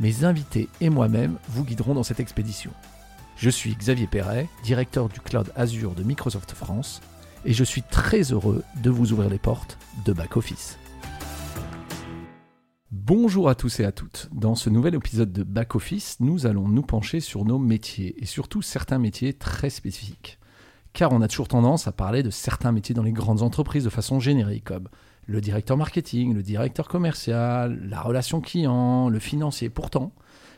mes invités et moi-même vous guiderons dans cette expédition. Je suis Xavier Perret, directeur du cloud Azure de Microsoft France, et je suis très heureux de vous ouvrir les portes de Back Office. Bonjour à tous et à toutes. Dans ce nouvel épisode de Back Office, nous allons nous pencher sur nos métiers et surtout certains métiers très spécifiques. Car on a toujours tendance à parler de certains métiers dans les grandes entreprises de façon générique, le directeur marketing, le directeur commercial, la relation client, le financier. Pourtant,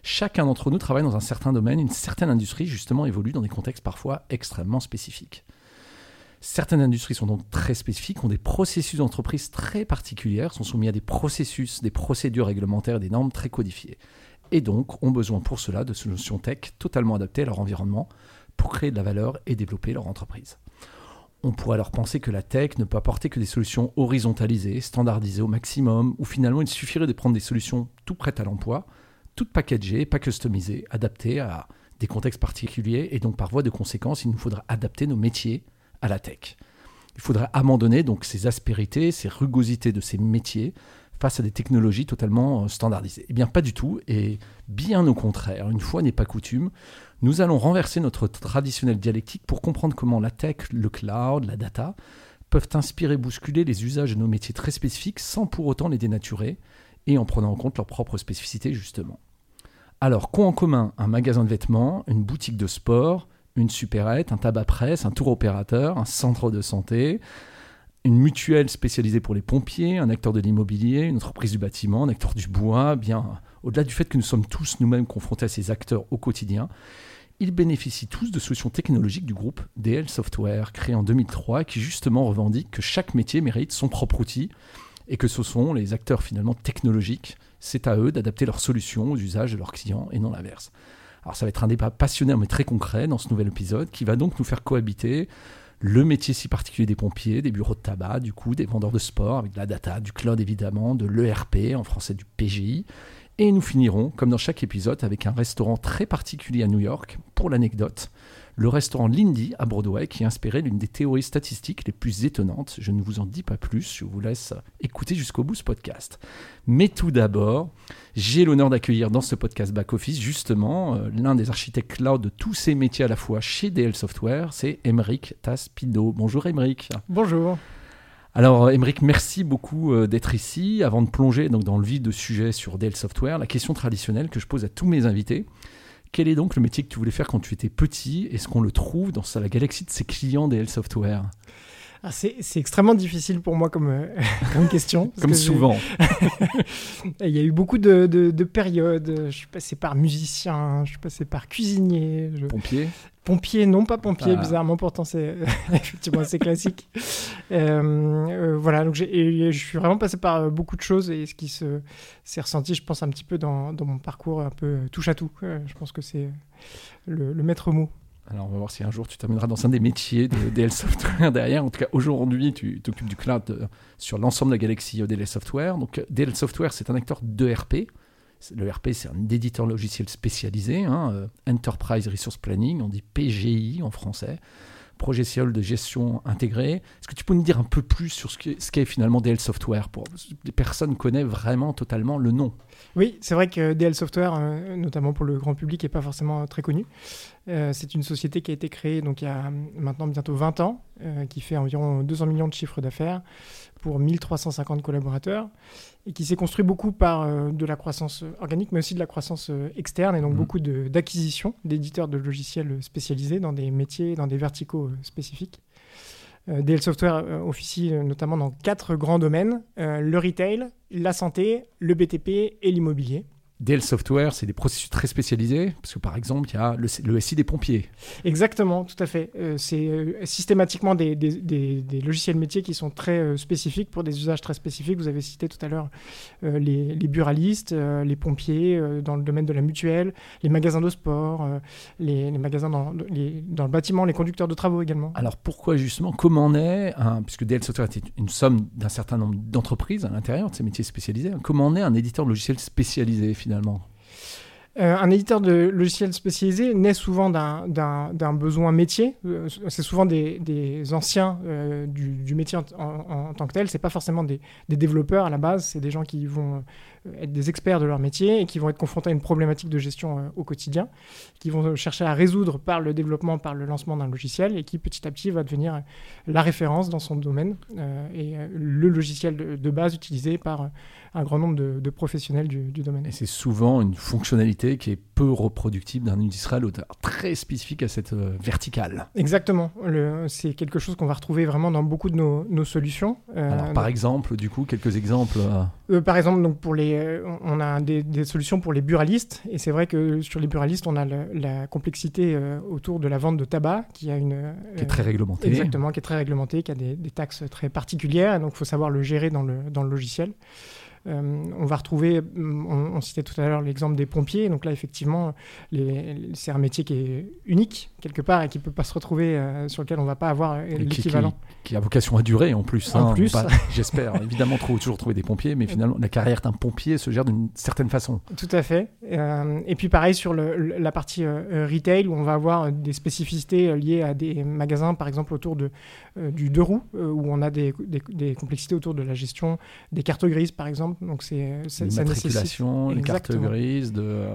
chacun d'entre nous travaille dans un certain domaine, une certaine industrie justement évolue dans des contextes parfois extrêmement spécifiques. Certaines industries sont donc très spécifiques, ont des processus d'entreprise très particulières, sont soumis à des processus, des procédures réglementaires des normes très codifiées. Et donc ont besoin pour cela de solutions tech totalement adaptées à leur environnement pour créer de la valeur et développer leur entreprise. On pourrait alors penser que la tech ne peut apporter que des solutions horizontalisées, standardisées au maximum, ou finalement il suffirait de prendre des solutions tout prêtes à l'emploi, toutes packagées, pas customisées, adaptées à des contextes particuliers, et donc par voie de conséquence, il nous faudra adapter nos métiers à la tech. Il faudrait abandonner donc ces aspérités, ces rugosités de ces métiers face à des technologies totalement euh, standardisées. Eh bien, pas du tout, et bien au contraire, une fois n'est pas coutume, nous allons renverser notre traditionnelle dialectique pour comprendre comment la tech, le cloud, la data peuvent inspirer, bousculer les usages de nos métiers très spécifiques sans pour autant les dénaturer et en prenant en compte leurs propres spécificités justement. Alors, qu'ont en commun un magasin de vêtements, une boutique de sport, une supérette, un tabac presse, un tour opérateur, un centre de santé, une mutuelle spécialisée pour les pompiers, un acteur de l'immobilier, une entreprise du bâtiment, un acteur du bois, bien au-delà du fait que nous sommes tous nous-mêmes confrontés à ces acteurs au quotidien, ils bénéficient tous de solutions technologiques du groupe DL Software, créé en 2003, qui justement revendique que chaque métier mérite son propre outil et que ce sont les acteurs finalement technologiques, c'est à eux d'adapter leurs solutions aux usages de leurs clients et non l'inverse. Alors ça va être un débat passionnant mais très concret dans ce nouvel épisode qui va donc nous faire cohabiter le métier si particulier des pompiers, des bureaux de tabac, du coup, des vendeurs de sport avec de la data, du cloud évidemment, de l'ERP, en français du PGI. Et nous finirons, comme dans chaque épisode, avec un restaurant très particulier à New York, pour l'anecdote, le restaurant Lindy à Broadway qui est inspiré d'une des théories statistiques les plus étonnantes. Je ne vous en dis pas plus, je vous laisse écouter jusqu'au bout ce podcast. Mais tout d'abord, j'ai l'honneur d'accueillir dans ce podcast Back Office justement euh, l'un des architectes cloud de tous ces métiers à la fois chez DL Software, c'est Emeric Taspido. Bonjour Emeric. Bonjour. Alors, Emeric, merci beaucoup euh, d'être ici. Avant de plonger donc, dans le vif de sujet sur DL Software, la question traditionnelle que je pose à tous mes invités, quel est donc le métier que tu voulais faire quand tu étais petit? Est-ce qu'on le trouve dans la galaxie de ses clients DL Software? Ah, c'est extrêmement difficile pour moi comme, euh, comme question. comme souvent. Il y a eu beaucoup de, de, périodes. Je suis passé par musicien, je suis passé par cuisinier. Pompier Pompier, non pas pompier, ah. bizarrement, pourtant c'est effectivement assez classique. Euh, euh, voilà, donc je suis vraiment passé par beaucoup de choses et ce qui s'est ressenti, je pense, un petit peu dans, dans, mon parcours un peu touche à tout. je pense que c'est le, le maître mot. Alors, on va voir si un jour tu termineras dans un des métiers de DL Software derrière. En tout cas, aujourd'hui, tu t'occupes du cloud euh, sur l'ensemble de la galaxie DL Software. Donc, euh, DL Software, c'est un acteur d'ERP. Le RP, c'est un éditeur logiciel spécialisé, hein, euh, Enterprise Resource Planning, on dit PGI en français projet ciel de gestion intégrée. Est-ce que tu peux nous dire un peu plus sur ce qu'est finalement DL Software pour les personnes connaissent vraiment totalement le nom? Oui, c'est vrai que DL Software, euh, notamment pour le grand public, n'est pas forcément très connu. Euh, c'est une société qui a été créée donc il y a maintenant bientôt 20 ans, euh, qui fait environ 200 millions de chiffres d'affaires pour 1350 collaborateurs et qui s'est construit beaucoup par euh, de la croissance organique, mais aussi de la croissance euh, externe, et donc mmh. beaucoup d'acquisitions d'éditeurs de logiciels spécialisés dans des métiers, dans des verticaux euh, spécifiques. DL Software officie notamment dans quatre grands domaines, le retail, la santé, le BTP et l'immobilier. DL Software, c'est des processus très spécialisés, parce que par exemple, il y a le, le SI des pompiers. Exactement, tout à fait. Euh, c'est euh, systématiquement des, des, des, logiciels métiers qui sont très euh, spécifiques pour des usages très spécifiques. Vous avez cité tout à l'heure les, les, buralistes, les pompiers dans le domaine de la mutuelle, les magasins de sport, les, les, magasins dans, les, dans, le bâtiment, les conducteurs de travaux également. Alors pourquoi justement, comment on est, puisque DL Software est une somme d'un certain nombre d'entreprises à l'intérieur de ces métiers spécialisés, hein, comment on est un éditeur de logiciels spécialisé finalement? Euh, un éditeur de logiciels spécialisé naît souvent d'un besoin métier. Euh, c'est souvent des, anciens euh, du, métier en, tant que tel. C'est pas forcément des, des, développeurs à la base. C'est des gens qui vont être des experts de leur métier et qui vont être confrontés à une problématique de gestion au quotidien, qui vont chercher à résoudre par le développement, par le lancement d'un logiciel et qui petit à petit va devenir la référence dans son domaine et le logiciel de, de base utilisé par un grand nombre de, professionnels du, domaine. Et c'est souvent une fonctionnalité qui est peu reproductible d'un industriel très spécifique à cette euh, verticale. Exactement. C'est quelque chose qu'on va retrouver vraiment dans beaucoup de nos, solutions. Euh, Alors, par exemple, du coup, quelques exemples euh. Par exemple, donc pour les, on a des, solutions pour les buralistes. Et c'est vrai que sur les buralistes, on a la complexité autour de la vente de tabac qui a une... Qui est très réglementée. Exactement, qui est très réglementée, qui a des, des taxes très particulières. donc, il faut savoir le gérer dans le, dans le logiciel. Euh, on va retrouver, on, citait tout à l'heure l'exemple des pompiers. Donc là, effectivement, c'est un métier qui est unique quelque part et qui ne peut pas se retrouver, euh, sur lequel on ne va pas avoir euh, l'équivalent. Qui, a vocation à durer en plus. En hein. plus. J'espère évidemment toujours trouver des pompiers, mais finalement, la carrière d'un pompier se gère d'une certaine façon. Tout à fait. et puis pareil sur la partie retail, où on va avoir des spécificités liées à des magasins, par exemple autour de, du deux roues, où on a des, des complexités autour de la gestion des cartes grises, par exemple donc c'est ça nécessite les cartes grises de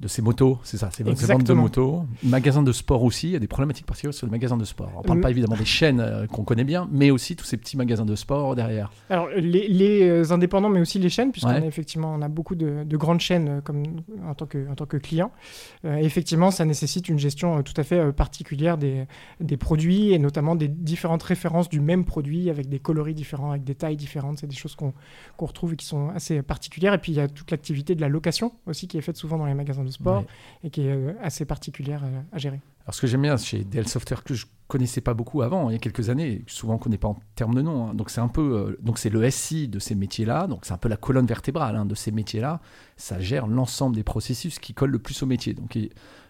de ces motos, c'est ça, c'est vente de motos. Magasins de sport aussi, il y a des problématiques particulières sur les magasins de sport. On ne parle pas évidemment des chaînes euh, qu'on connaît bien, mais aussi tous ces petits magasins de sport derrière. Alors les, euh, indépendants, mais aussi les chaînes, puisqu'on a effectivement on a beaucoup de, grandes chaînes euh, comme, en, tant que, en tant que client. effectivement, ça nécessite une gestion tout à fait particulière des, des produits et notamment des différentes références du même produit avec des coloris différents, avec des tailles différentes. C'est des choses qu'on retrouve et qui sont assez particulières. Et puis il y a toute l'activité de la location aussi qui est faite souvent dans les magasins de sport et qui est euh, assez particulière euh, à gérer. Alors ce que j'aime bien chez DL Software que je connaissais pas beaucoup avant, il y a quelques années, souvent on connaît pas en termes de nom. Hein. Donc c'est un peu, euh, donc c'est le SI de ces métiers-là, donc c'est un peu la colonne vertébrale hein, de ces métiers-là. Ça gère l'ensemble des processus qui collent le plus au métier. Donc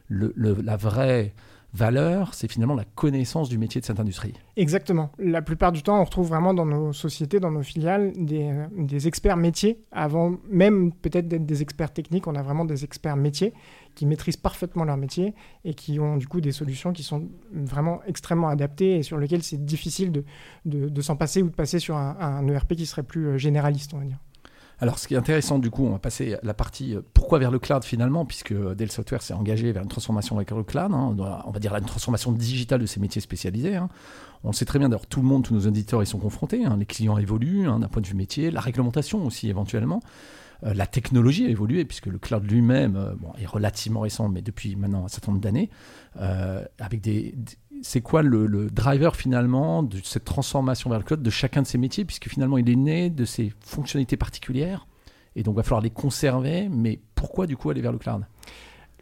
le, la vraie valeur, c'est finalement la connaissance du métier de cette industrie. Exactement. La plupart du temps, on retrouve vraiment dans nos sociétés, dans nos filiales, des, des experts métiers. Avant même peut-être d'être des experts techniques, on a vraiment des experts métiers qui maîtrisent parfaitement leur métier et qui ont du coup des solutions qui sont vraiment extrêmement adaptées et sur lesquelles c'est difficile de, de, s'en passer ou de passer sur un, un ERP qui serait plus euh, généraliste, on va dire. Alors, ce qui est intéressant, du coup, on va passer la partie euh, pourquoi vers le cloud finalement, puisque Dell Software s'est engagé vers une transformation avec le cloud. Hein. on va dire une transformation digitale de ses métiers spécialisés. Hein. On sait très bien, d'ailleurs, tout le monde, tous nos auditeurs y sont confrontés. Hein. Les clients évoluent d'un point de vue métier, la réglementation aussi éventuellement. Euh, la technologie a évolué, puisque le cloud lui-même euh, est relativement récent, mais depuis maintenant un certain nombre d'années, euh, avec des, c'est quoi le, driver finalement de cette transformation vers le cloud de chacun de ces métiers, puisque finalement il est né de ces fonctionnalités particulières, et donc il va falloir les conserver, mais pourquoi du coup aller vers le cloud?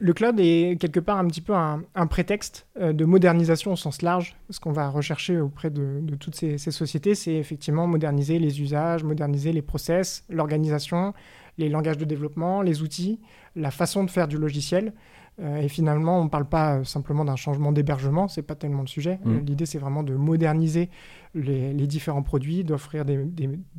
Le cloud est quelque part un petit peu un, prétexte de modernisation au sens large. Ce qu'on va rechercher auprès de, toutes ces, ces sociétés, c'est effectivement moderniser les usages, moderniser les process, l'organisation, les langages de développement, les outils, la façon de faire du logiciel. Euh, et finalement, on ne parle pas simplement d'un changement d'hébergement, c'est pas tellement le sujet. Mmh. L'idée, c'est vraiment de moderniser les, différents produits, d'offrir des,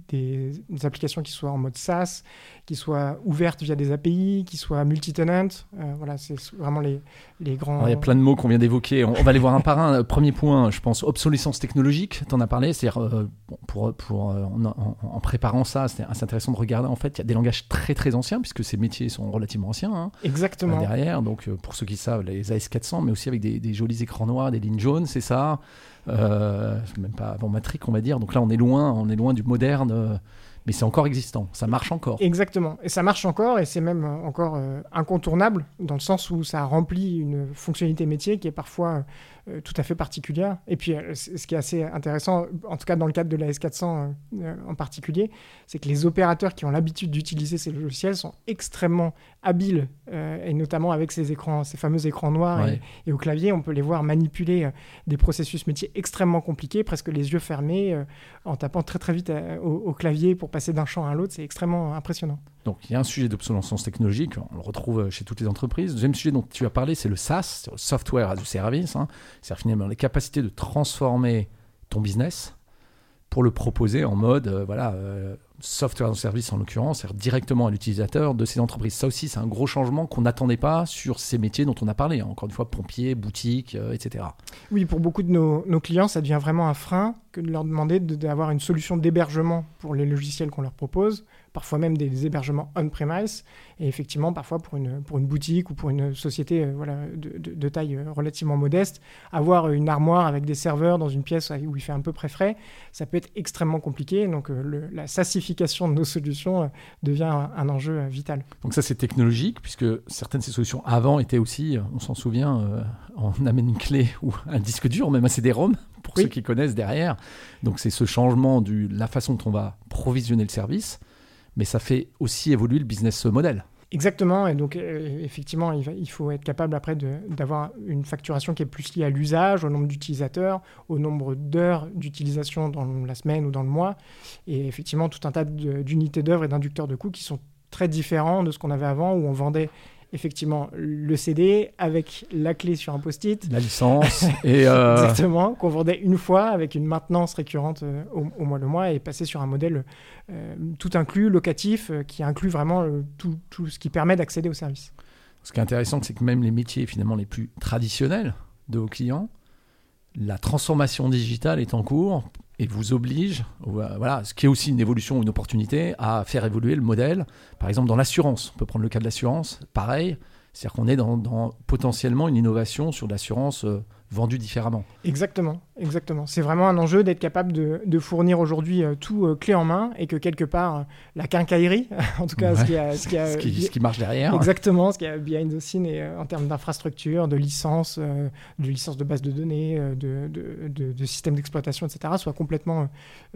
des, applications qui soient en mode SaaS, qui soient ouvertes via des API, qui soient multi-tenant. Euh, voilà, c'est vraiment les, les grands. Il y a plein de mots qu'on vient d'évoquer. On, va les voir un par un. Premier point, je pense, obsolescence technologique. Tu en as parlé. C'est-à-dire, euh, pour, pour, euh, en, préparant ça, c'est assez intéressant de regarder. En fait, il y a des langages très très anciens, puisque ces métiers sont relativement anciens. Hein, Exactement. derrière, donc pour ceux qui savent, les AS400, mais aussi avec des, jolis écrans noirs, des lignes jaunes, c'est ça. Euh, même pas avant Matrix, on va dire. Donc là, on est loin, on est loin du moderne. Mais c'est encore existant, ça marche encore. Exactement, et ça marche encore, et c'est même euh, encore euh, incontournable, dans le sens où ça remplit une fonctionnalité métier qui est parfois euh, tout à fait particulière. Et puis, ce qui est assez intéressant, en tout cas dans le cadre de la S400 en particulier, c'est que les opérateurs qui ont l'habitude d'utiliser ces logiciels sont extrêmement habiles, et notamment avec ces écrans, ces fameux écrans noirs, et, au clavier, on peut les voir manipuler des processus métiers extrêmement compliqués, presque les yeux fermés, en tapant très très vite au, au clavier pour passer d'un champ à l'autre, c'est extrêmement impressionnant. Donc il y a un sujet d'obsolescence technologique, on le retrouve chez toutes les entreprises. Le deuxième sujet dont tu as parlé, c'est le SaaS, le Software as a Service. Hein. C'est-à-dire finalement la capacité de transformer ton business pour le proposer en mode euh, voilà, euh, software as service en l'occurrence, c'est-à-dire directement à l'utilisateur de ces entreprises. Ça aussi, c'est un gros changement qu'on n'attendait pas sur ces métiers dont on a parlé. Hein. Encore une fois, pompiers, boutiques, euh, etc. Oui, pour beaucoup de nos, clients, ça devient vraiment un frein que de leur demander d'avoir une solution d'hébergement pour les logiciels qu'on leur propose parfois même des hébergements on-premise, et effectivement parfois pour une, pour une boutique ou pour une société euh, voilà, de, de, taille euh, relativement modeste, avoir une armoire avec des serveurs dans une pièce où il fait un peu près frais, ça peut être extrêmement compliqué, donc euh, la de nos solutions devient un, enjeu vital. Donc ça c'est technologique, puisque certaines de ces solutions avant étaient aussi, on s'en souvient, on amène une clé ou un disque dur, même un CD-ROM, pour ceux qui connaissent derrière. Donc c'est ce changement de la façon dont on va provisionner le service mais ça fait aussi évoluer le business model. Exactement, et donc euh, effectivement, il, faut être capable après d'avoir une facturation qui est plus liée à l'usage, au nombre d'utilisateurs, au nombre d'heures d'utilisation dans la semaine ou dans le mois, et effectivement tout un tas d'unités d'œuvre et d'inducteurs de coûts qui sont très différents de ce qu'on avait avant, où on vendait effectivement le CD avec la clé sur un post-it. La licence. et euh, Exactement, qu'on vendait une fois avec une maintenance récurrente euh, au, mois le mois et passer sur un modèle euh, tout inclus, locatif, qui inclut vraiment tout, tout, ce qui permet d'accéder au service. Ce qui est intéressant, c'est que même les métiers finalement les plus traditionnels de vos clients, la transformation digitale est en cours et vous oblige, voilà, ce qui est aussi une évolution, une opportunité, à faire évoluer le modèle. Par exemple, dans l'assurance, on peut prendre le cas de l'assurance, pareil, c'est-à-dire qu'on est dans, dans, potentiellement une innovation sur l'assurance euh, vendu différemment. Exactement, exactement. C'est vraiment un enjeu d'être capable de, fournir aujourd'hui euh, tout euh, clé en main et que quelque part, euh, la quincaillerie, en tout cas, ce, qui a, ce, qui a, ce, qui, marche derrière. Exactement, ce qui a behind the scene et, en termes d'infrastructure, de licence, de licence de base de données, de, de, de système d'exploitation, etc., soit complètement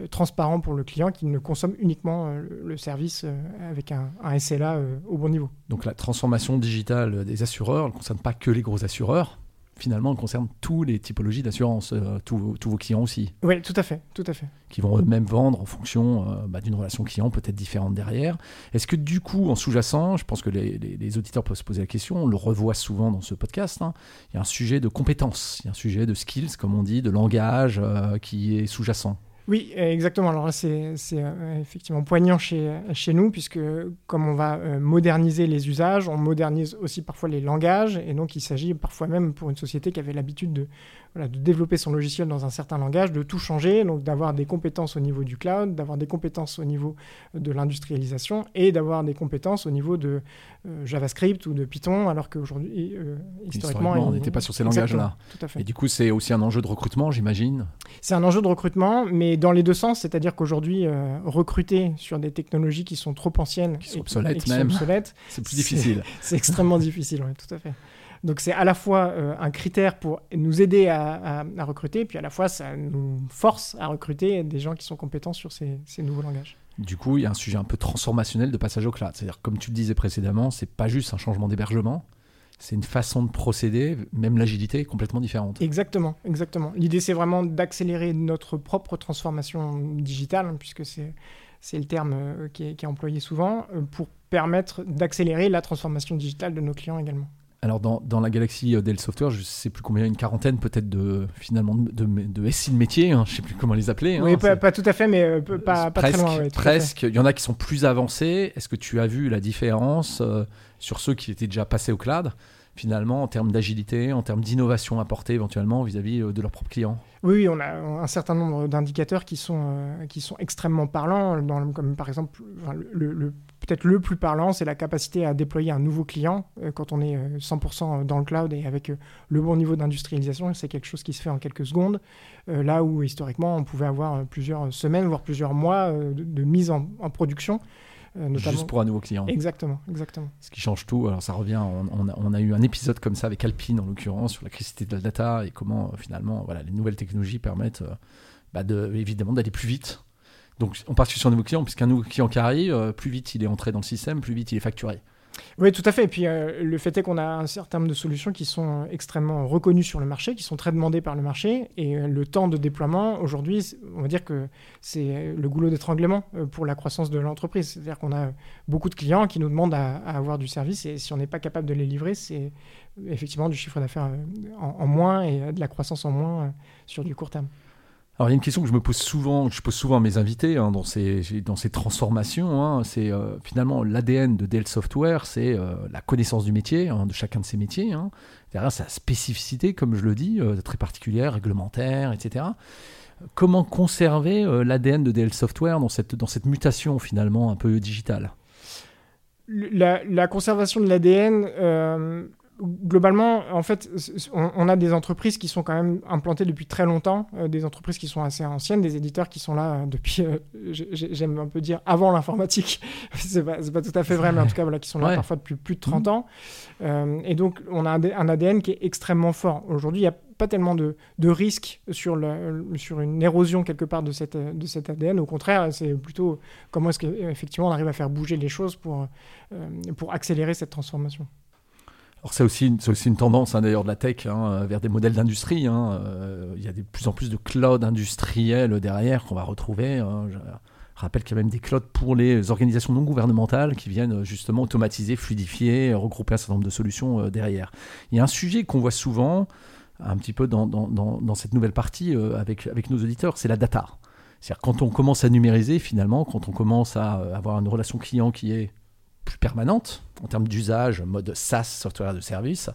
transparent pour le client qui ne consomme uniquement le service avec un, un SLA au bon niveau. Donc la transformation digitale des assureurs ne concerne pas que les gros assureurs finalement concerne tous les typologies d'assurance, euh, tous, vos clients aussi. Oui, tout à fait, tout à fait. Qui vont eux-mêmes vendre en fonction euh, bah, d'une relation client peut-être différente derrière. Est-ce que du coup, en sous-jacent, je pense que les, auditeurs peuvent se poser la question, on le revoit souvent dans ce podcast, hein, il y a un sujet de compétences, il y a un sujet de skills, comme on dit, de langage euh, qui est sous-jacent. Oui, exactement. Alors là, c'est euh, effectivement poignant chez, chez nous, puisque comme on va euh, moderniser les usages, on modernise aussi parfois les langages, et donc il s'agit parfois même pour une société qui avait l'habitude de, voilà, de développer son logiciel dans un certain langage, de tout changer, donc d'avoir des compétences au niveau du cloud, d'avoir des compétences au niveau de l'industrialisation, et d'avoir des compétences au niveau de euh, JavaScript ou de Python, alors qu'aujourd'hui, historiquement, on n'était pas sur ces langages-là. Et du coup, c'est aussi un enjeu de recrutement, j'imagine? C'est un enjeu de recrutement, mais dans les deux sens, c'est-à-dire qu'aujourd'hui, euh, recruter sur des technologies qui sont trop anciennes, qui sont obsolètes même, c'est plus difficile. C'est extrêmement difficile, oui, tout à fait. Donc c'est à la fois euh, un critère pour nous aider à, recruter, puis à la fois ça nous force à recruter des gens qui sont compétents sur ces, ces nouveaux langages. Du coup, il y a un sujet un peu transformationnel de passage au cloud. C'est-à-dire, comme tu le disais précédemment, c'est pas juste un changement d'hébergement, c'est une façon de procéder, même l'agilité est complètement différente. Exactement, exactement. L'idée, c'est vraiment d'accélérer notre propre transformation digitale, hein, puisque c'est, c'est le terme euh, qui est, employé souvent, euh, pour permettre d'accélérer la transformation digitale de nos clients également. Alors dans, dans, la galaxie euh, Dell Software, je ne sais plus combien, une quarantaine peut-être de finalement de, de, de SI de métier, hein, je ne sais plus comment les appeler. Hein, oui, pas, pas, tout à fait, mais pas, pas, presque, très loin. presque. Il y en a qui sont plus avancés. Est-ce que tu as vu la différence sur ceux qui étaient déjà passés au cloud finalement en termes d'agilité, en termes d'innovation apportée éventuellement vis-à-vis euh, de leurs propres clients? Oui, on a un certain nombre d'indicateurs qui sont, euh, qui sont extrêmement parlants, dans, comme par exemple le, peut-être le plus parlant, c'est la capacité à déployer un nouveau client quand on est 100% dans le cloud et avec le bon niveau d'industrialisation. C'est quelque chose qui se fait en quelques secondes, là où historiquement on pouvait avoir plusieurs semaines, voire plusieurs mois de, mise en, production. Notamment... Juste pour un nouveau client. Exactement, exactement. Ce qui change tout. Alors ça revient, on, a, eu un épisode comme ça avec Alpine en l'occurrence sur la criticité de la data et comment finalement voilà, les nouvelles technologies permettent bah, de, évidemment d'aller plus vite. Donc on part sur un nouveau client, puisqu'un nouveau client qui arrive, euh, plus vite il est entré dans le système, plus vite il est facturé. Oui, tout à fait. Et puis euh, le fait est qu'on a un certain nombre de solutions qui sont extrêmement reconnues sur le marché, qui sont très demandées par le marché. Et euh, le temps de déploiement, aujourd'hui, on va dire que c'est le goulot d'étranglement pour la croissance de l'entreprise. C'est-à-dire qu'on a beaucoup de clients qui nous demandent à, avoir du service et si on n'est pas capable de les livrer, c'est effectivement du chiffre d'affaires en, moins et de la croissance en moins sur du court terme. Alors, il y a une question que je me pose souvent, que je pose souvent à mes invités hein, dans, ces, transformations. Hein, c'est euh, finalement l'ADN de Dell Software, c'est euh, la connaissance du métier, hein, de chacun de ces métiers. Derrière, sa spécificité, comme je le dis, euh, très particulière, réglementaire, etc. Comment conserver l'ADN de Dell Software dans cette, dans cette mutation finalement un peu digitale? La, conservation de l'ADN globalement, en fait, on, a des entreprises qui sont quand même implantées depuis très longtemps, euh, des entreprises qui sont assez anciennes, des éditeurs qui sont là euh, depuis, euh, j'aime un peu dire, avant l'informatique. c'est pas, pas, tout à fait vrai, mais en tout cas, voilà, qui sont là parfois depuis plus de 30 mmh. ans. et donc, on a un, ADN qui est extrêmement fort. Aujourd'hui, il n'y a pas tellement de, de risques sur, le, sur une érosion quelque part de, cette, de cet ADN. Au contraire, c'est plutôt comment est-ce qu'effectivement on arrive à faire bouger les choses pour, pour accélérer cette transformation. Alors c'est aussi, aussi, une tendance hein, d'ailleurs de la tech hein, vers des modèles d'industrie. Hein. Euh, il y a de plus en plus de cloud industriels derrière qu'on va retrouver. Je rappelle qu'il y a même des clouds pour les organisations non gouvernementales qui viennent justement automatiser, fluidifier, regrouper un certain nombre de solutions euh, derrière. Il y a un sujet qu'on voit souvent, un petit peu dans, dans, cette nouvelle partie euh, avec, avec nos auditeurs, c'est la data. C'est-à-dire quand on commence à numériser finalement, quand on commence à avoir une relation client qui est plus permanente en termes d'usage, mode SaaS, software de service,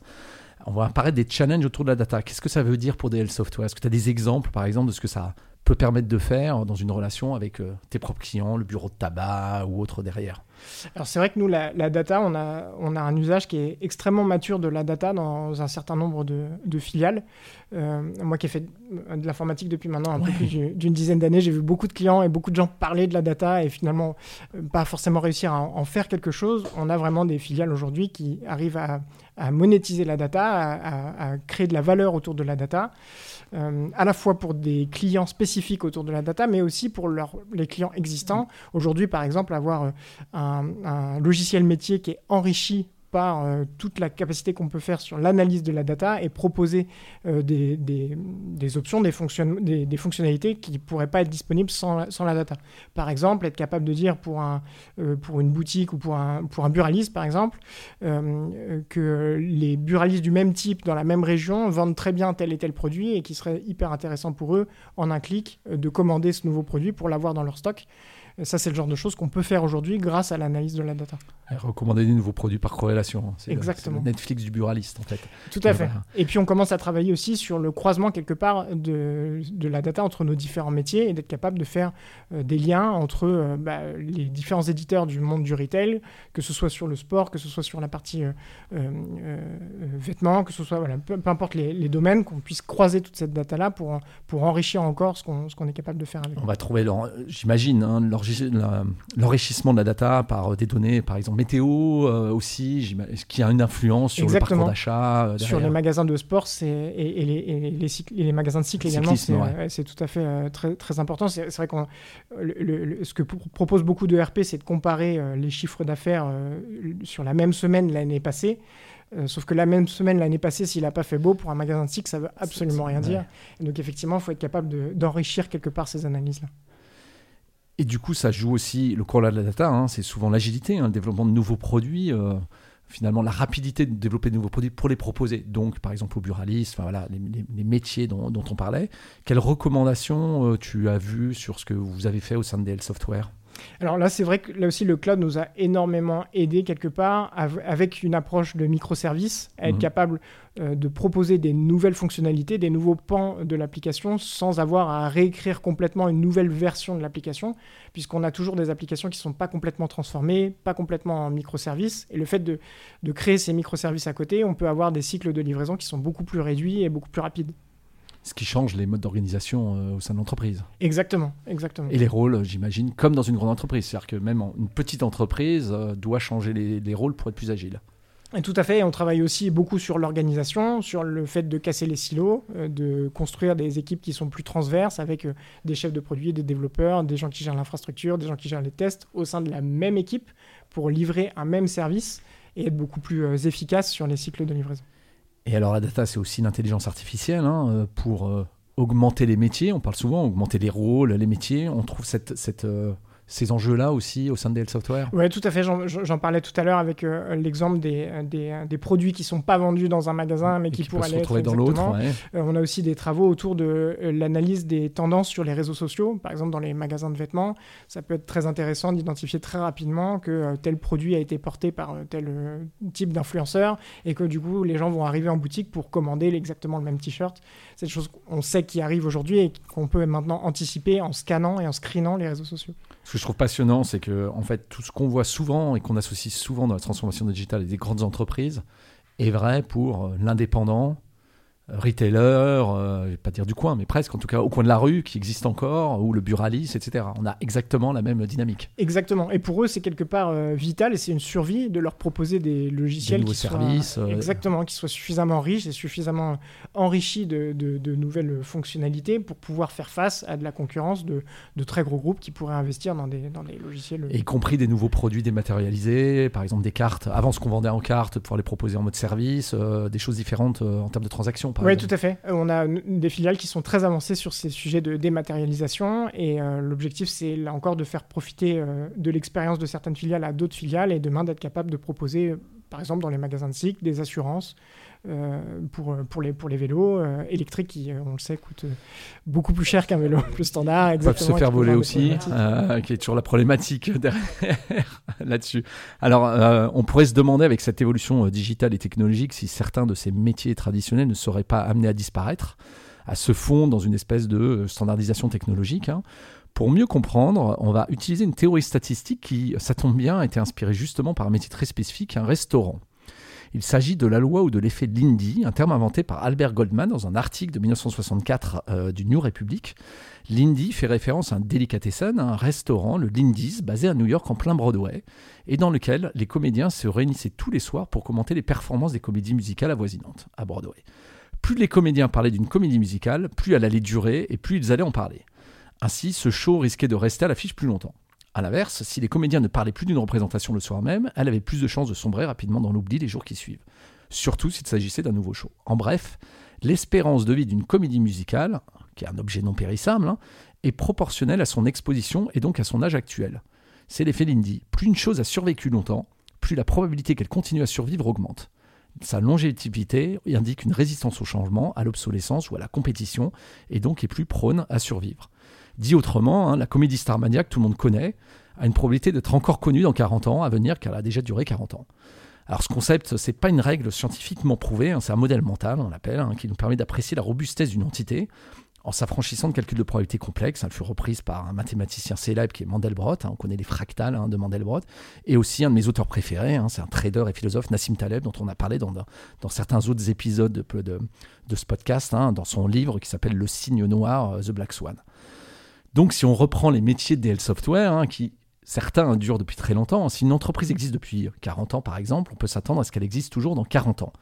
on va apparaître des challenges autour de la data. Qu'est-ce que ça veut dire pour DL Software? Est-ce que tu as des exemples, par exemple, de ce que ça peut permettre de faire dans une relation avec euh, tes propres clients, le bureau de tabac ou autre derrière? Alors c'est vrai que nous, la, data, on a, on a un usage qui est extrêmement mature de la data dans un certain nombre de, filiales. Euh, moi qui ai fait de l'informatique depuis maintenant un peu plus d'une dizaine d'années, j'ai vu beaucoup de clients et beaucoup de gens parler de la data et finalement euh, pas forcément réussir à en, faire quelque chose. On a vraiment des filiales aujourd'hui qui arrivent à, monétiser la data, à, créer de la valeur autour de la data. Euh, à la fois pour des clients spécifiques autour de la data, mais aussi pour les clients existants. Aujourd'hui, par exemple, avoir un, logiciel métier qui est enrichi par euh, toute la capacité qu'on peut faire sur l'analyse de la data et proposer euh, des, des, options, des, des, fonctionnalités qui ne pourraient pas être disponibles sans, sans, la data. Par exemple, être capable de dire pour, un, euh, pour une boutique ou pour un, pour un buraliste, par exemple, que les buralistes du même type dans la même région vendent très bien tel et tel produit et qu'il serait hyper intéressant pour eux, en un clic, de commander ce nouveau produit pour l'avoir dans leur stock ça, c'est le genre de choses qu'on peut faire aujourd'hui grâce à l'analyse de la data. recommander des nouveaux produits par corrélation. Hein. C'est Exactement. Le Netflix du buraliste, en fait. Tout à fait. Et puis, on commence à travailler aussi sur le croisement, quelque part, de, de la data entre nos différents métiers et d'être capable de faire euh, des liens entre euh, bah, les différents éditeurs du monde du retail, que ce soit sur le sport, que ce soit sur la partie euh, vêtements, que ce soit, voilà, peu, importe les, domaines, qu'on puisse croiser toute cette data-là pour, pour enrichir encore ce qu'on qu'on est capable de faire avec. On va trouver, j'imagine, hein, l'enrichissement de la data par euh, des données, par exemple météo euh, aussi, qui a une influence sur le parcours d'achat. Euh, sur les magasins de sport et, et, les, et, les, les, magasins de cycle également, c'est tout à fait très, très important. C'est vrai qu'on ce que propose beaucoup de RP, c'est de comparer les chiffres d'affaires sur la même semaine l'année passée. sauf que la même semaine l'année passée, s'il n'a pas fait beau pour un magasin de cycle, ça veut absolument rien dire. donc effectivement, il faut être capable d'enrichir quelque part ces analyses-là. Et du coup, ça joue aussi le corps de la data, hein, c'est souvent l'agilité, hein, le développement de nouveaux produits, euh, finalement la rapidité de développer de nouveaux produits pour les proposer. Donc, par exemple, au buraliste, enfin, voilà, les, métiers dont, on parlait. Quelles recommandations euh, tu as vues sur ce que vous avez fait au sein de DL Software? Alors là, c'est vrai que là aussi, le cloud nous a énormément aidé quelque part avec une approche de microservices, à être mhm. capable euh, de proposer des nouvelles fonctionnalités, des nouveaux pans de l'application sans avoir à réécrire complètement une nouvelle version de l'application, puisqu'on a toujours des applications qui ne sont pas complètement transformées, pas complètement en microservices. Et le fait de, de créer ces microservices à côté, on peut avoir des cycles de livraison qui sont beaucoup plus réduits et beaucoup plus rapides ce qui change les modes d'organisation euh, au sein de l'entreprise. Exactement, exactement. Et les rôles, j'imagine, comme dans une grande entreprise. C'est-à-dire que même une petite entreprise euh, doit changer les, rôles pour être plus agile. Et tout à fait, on travaille aussi beaucoup sur l'organisation, sur le fait de casser les silos, euh, de construire des équipes qui sont plus transverses avec des chefs de produits, des développeurs, des gens qui gèrent l'infrastructure, des gens qui gèrent les tests au sein de la même équipe pour livrer un même service et être beaucoup plus efficace sur les cycles de livraison. Et alors la data, c'est aussi l'intelligence artificielle hein, euh, pour euh, augmenter les métiers. On parle souvent augmenter les rôles, les métiers. On trouve cette, euh, ces enjeux-là aussi au sein de DL Software? Oui, tout à fait. J'en parlais tout à l'heure avec euh, l'exemple des, des, des, produits qui ne sont pas vendus dans un magasin, mais qui, pourraient se retrouver dans l'autre. Euh, on a aussi des travaux autour de euh, l'analyse des tendances sur les réseaux sociaux. Par exemple, dans les magasins de vêtements, ça peut être très intéressant d'identifier très rapidement que tel produit a été porté par tel type d'influenceur et que du coup, les gens vont arriver en boutique pour commander exactement le même t-shirt. C'est des choses qu'on sait qui arrivent aujourd'hui et qu'on peut maintenant anticiper en scannant et en screenant les réseaux sociaux. Ce que je trouve passionnant, c'est que en fait, tout ce qu'on voit souvent et qu'on associe souvent dans la transformation digitale des grandes entreprises est vrai pour l'indépendant, retailer, euh, je vais pas dire du coin, mais presque, en tout cas au coin de la rue, qui existe encore, ou le Buralis, etc. On a exactement la même dynamique. Exactement. Et pour eux, c'est quelque part euh, vital et c'est une survie de leur proposer des logiciels qui services, soient, euh, exactement, qui soient suffisamment riches et suffisamment enrichis de, de, nouvelles fonctionnalités pour pouvoir faire face à de la concurrence de, de très gros groupes qui pourraient investir dans des, dans des logiciels. y compris des nouveaux produits dématérialisés, par exemple des cartes. Avant, ce qu'on vendait en cartes, pour les proposer en mode service, des choses différentes en termes de transactions. Oui, tout à fait. Euh, on a des filiales qui sont très avancées sur ces sujets de dématérialisation et euh, l'objectif, c'est là encore de faire profiter euh, de l'expérience de certaines filiales à d'autres filiales et demain d'être capable de proposer, par exemple dans les magasins de cycle, des assurances pour, pour, les, pour les vélos euh, électriques qui, euh, on le sait, coûtent beaucoup plus cher qu'un vélo plus standard. Ils peuvent se faire voler aussi, qui est toujours la problématique derrière là-dessus. Alors, on pourrait se demander avec cette évolution digitale et technologique si certains de ces métiers traditionnels ne seraient pas amenés à disparaître, à se fondre dans une espèce de standardisation technologique. Hein. Pour mieux comprendre, on va utiliser une théorie statistique qui, ça tombe bien, a été inspirée justement par un métier très spécifique, un restaurant. Il s'agit de la loi ou de l'effet Lindy, un terme inventé par Albert Goldman dans un article de 1964 euh, du New Republic. Lindy fait référence à un delicatessen, un restaurant, le Lindy's, basé à New York en plein Broadway, et dans lequel les comédiens se réunissaient tous les soirs pour commenter les performances des comédies musicales avoisinantes à Broadway. Plus les comédiens parlaient d'une comédie musicale, plus elle allait durer et plus ils allaient en parler. Ainsi, ce show risquait de rester à l'affiche plus longtemps. A l'inverse, si les comédiens ne parlaient plus d'une représentation le soir même, elle avait plus de chances de sombrer rapidement dans l'oubli les jours qui suivent. Surtout s'il s'agissait d'un nouveau show. En bref, l'espérance de vie d'une comédie musicale, qui est un objet non périssable, hein, est proportionnelle à son exposition et donc à son âge actuel. C'est l'effet Lindy. Plus une chose a survécu longtemps, plus la probabilité qu'elle continue à survivre augmente. Sa longévité indique une résistance au changement, à l'obsolescence ou à la compétition, et donc est plus prône à survivre. Dit autrement, hein, la comédie Starmania que tout le monde connaît a une probabilité d'être encore connue dans 40 ans à venir qu'elle a déjà duré 40 ans. Alors ce concept, c'est pas une règle scientifiquement prouvée, hein, c'est un modèle mental, on l'appelle, hein, qui nous permet d'apprécier la robustesse d'une entité en s'affranchissant de calculs de probabilité complexes. Elle fut reprise par un mathématicien célèbre qui est Mandelbrot, on connaît les fractales de Mandelbrot, et aussi un de mes auteurs préférés, c'est un trader et philosophe, Nassim Taleb, dont on a parlé dans, certains autres épisodes de, de, de ce podcast, dans son livre qui s'appelle Le signe noir, euh, The Black Swan. Donc, si on reprend les métiers de DL Software, hein, qui certains durent depuis très longtemps, si une entreprise existe depuis 40 ans par exemple, on peut s'attendre à ce qu'elle existe toujours dans 40 ans.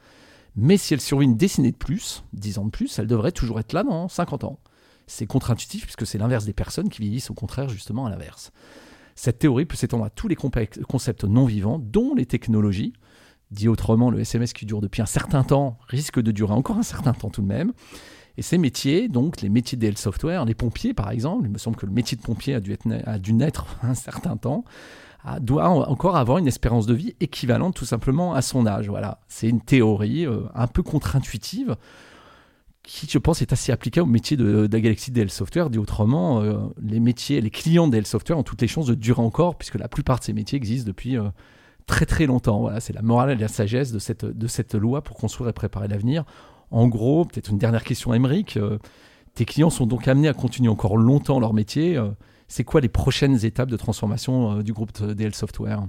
Mais si elle survit une décennie de plus, 10 ans de plus, elle devrait toujours être là dans 50 ans. C'est contre-intuitif puisque c'est l'inverse des personnes qui vieillissent au contraire justement à l'inverse. Cette théorie peut s'étendre à tous les concepts non vivants, dont les technologies. Dit autrement, le SMS qui dure depuis un certain temps risque de durer encore un certain temps tout de même. Et ces métiers, donc les métiers DL Software, les pompiers par exemple, il me semble que le métier de pompier a dû, naître un certain temps, doit encore avoir une espérance de vie équivalente tout simplement à son âge. Voilà, c'est une théorie euh, un peu contre-intuitive qui, je pense, est assez applicable au métier de, de Galaxy DL Software. Dit autrement, euh, les métiers, les clients DL Software ont toutes les chances de durer encore, puisque la plupart de ces métiers existent depuis euh, très très longtemps. Voilà, c'est la morale et la sagesse de cette loi pour construire et préparer l'avenir. En gros, peut-être une dernière question, Émeric. Euh, tes clients sont donc amenés à continuer encore longtemps leur métier. c'est quoi les prochaines étapes de transformation du groupe DL Software?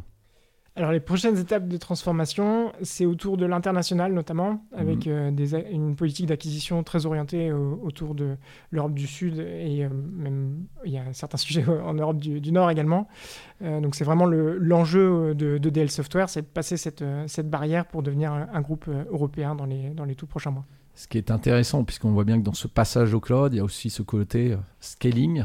Alors les prochaines étapes de transformation, c'est autour de l'international notamment, avec mhm. euh, des, une politique d'acquisition très orientée autour de l'Europe du Sud et euh, même il y a certains sujets en Europe du, Nord également. Euh, donc c'est vraiment l'enjeu de, de, DL Software, c'est de passer cette, cette, barrière pour devenir un, groupe européen dans les, dans les tout prochains mois. Ce qui est intéressant, puisqu'on voit bien que dans ce passage au cloud, il y a aussi ce côté scaling,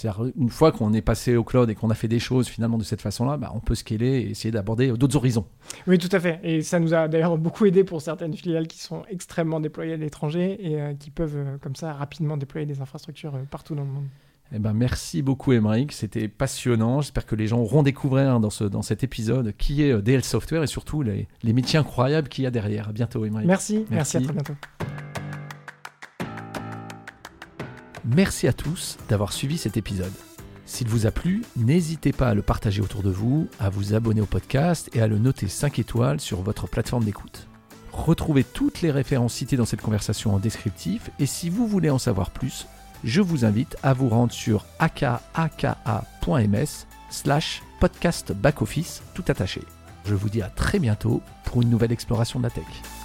c'est-à-dire, une fois qu'on est passé au cloud et qu'on a fait des choses finalement de cette façon-là, bah, on peut scaler et essayer d'aborder d'autres horizons. Oui, tout à fait. Et ça nous a d'ailleurs beaucoup aidé pour certaines filiales qui sont extrêmement déployées à l'étranger et euh, qui peuvent euh, comme ça rapidement déployer des infrastructures euh, partout dans le monde. Eh ben, merci beaucoup, Emmerich. C'était passionnant. J'espère que les gens auront découvert dans, ce, dans cet épisode qui est DL Software et surtout les, les métiers incroyables qu'il y a derrière. À bientôt, Emmerich. merci, merci, à très bientôt. Merci à tous d'avoir suivi cet épisode. S'il vous a plu, n'hésitez pas à le partager autour de vous, à vous abonner au podcast et à le noter 5 étoiles sur votre plateforme d'écoute. Retrouvez toutes les références citées dans cette conversation en descriptif et si vous voulez en savoir plus, je vous invite à vous rendre sur akaka.ms slash podcast backoffice tout attaché. Je vous dis à très bientôt pour une nouvelle exploration de la tech.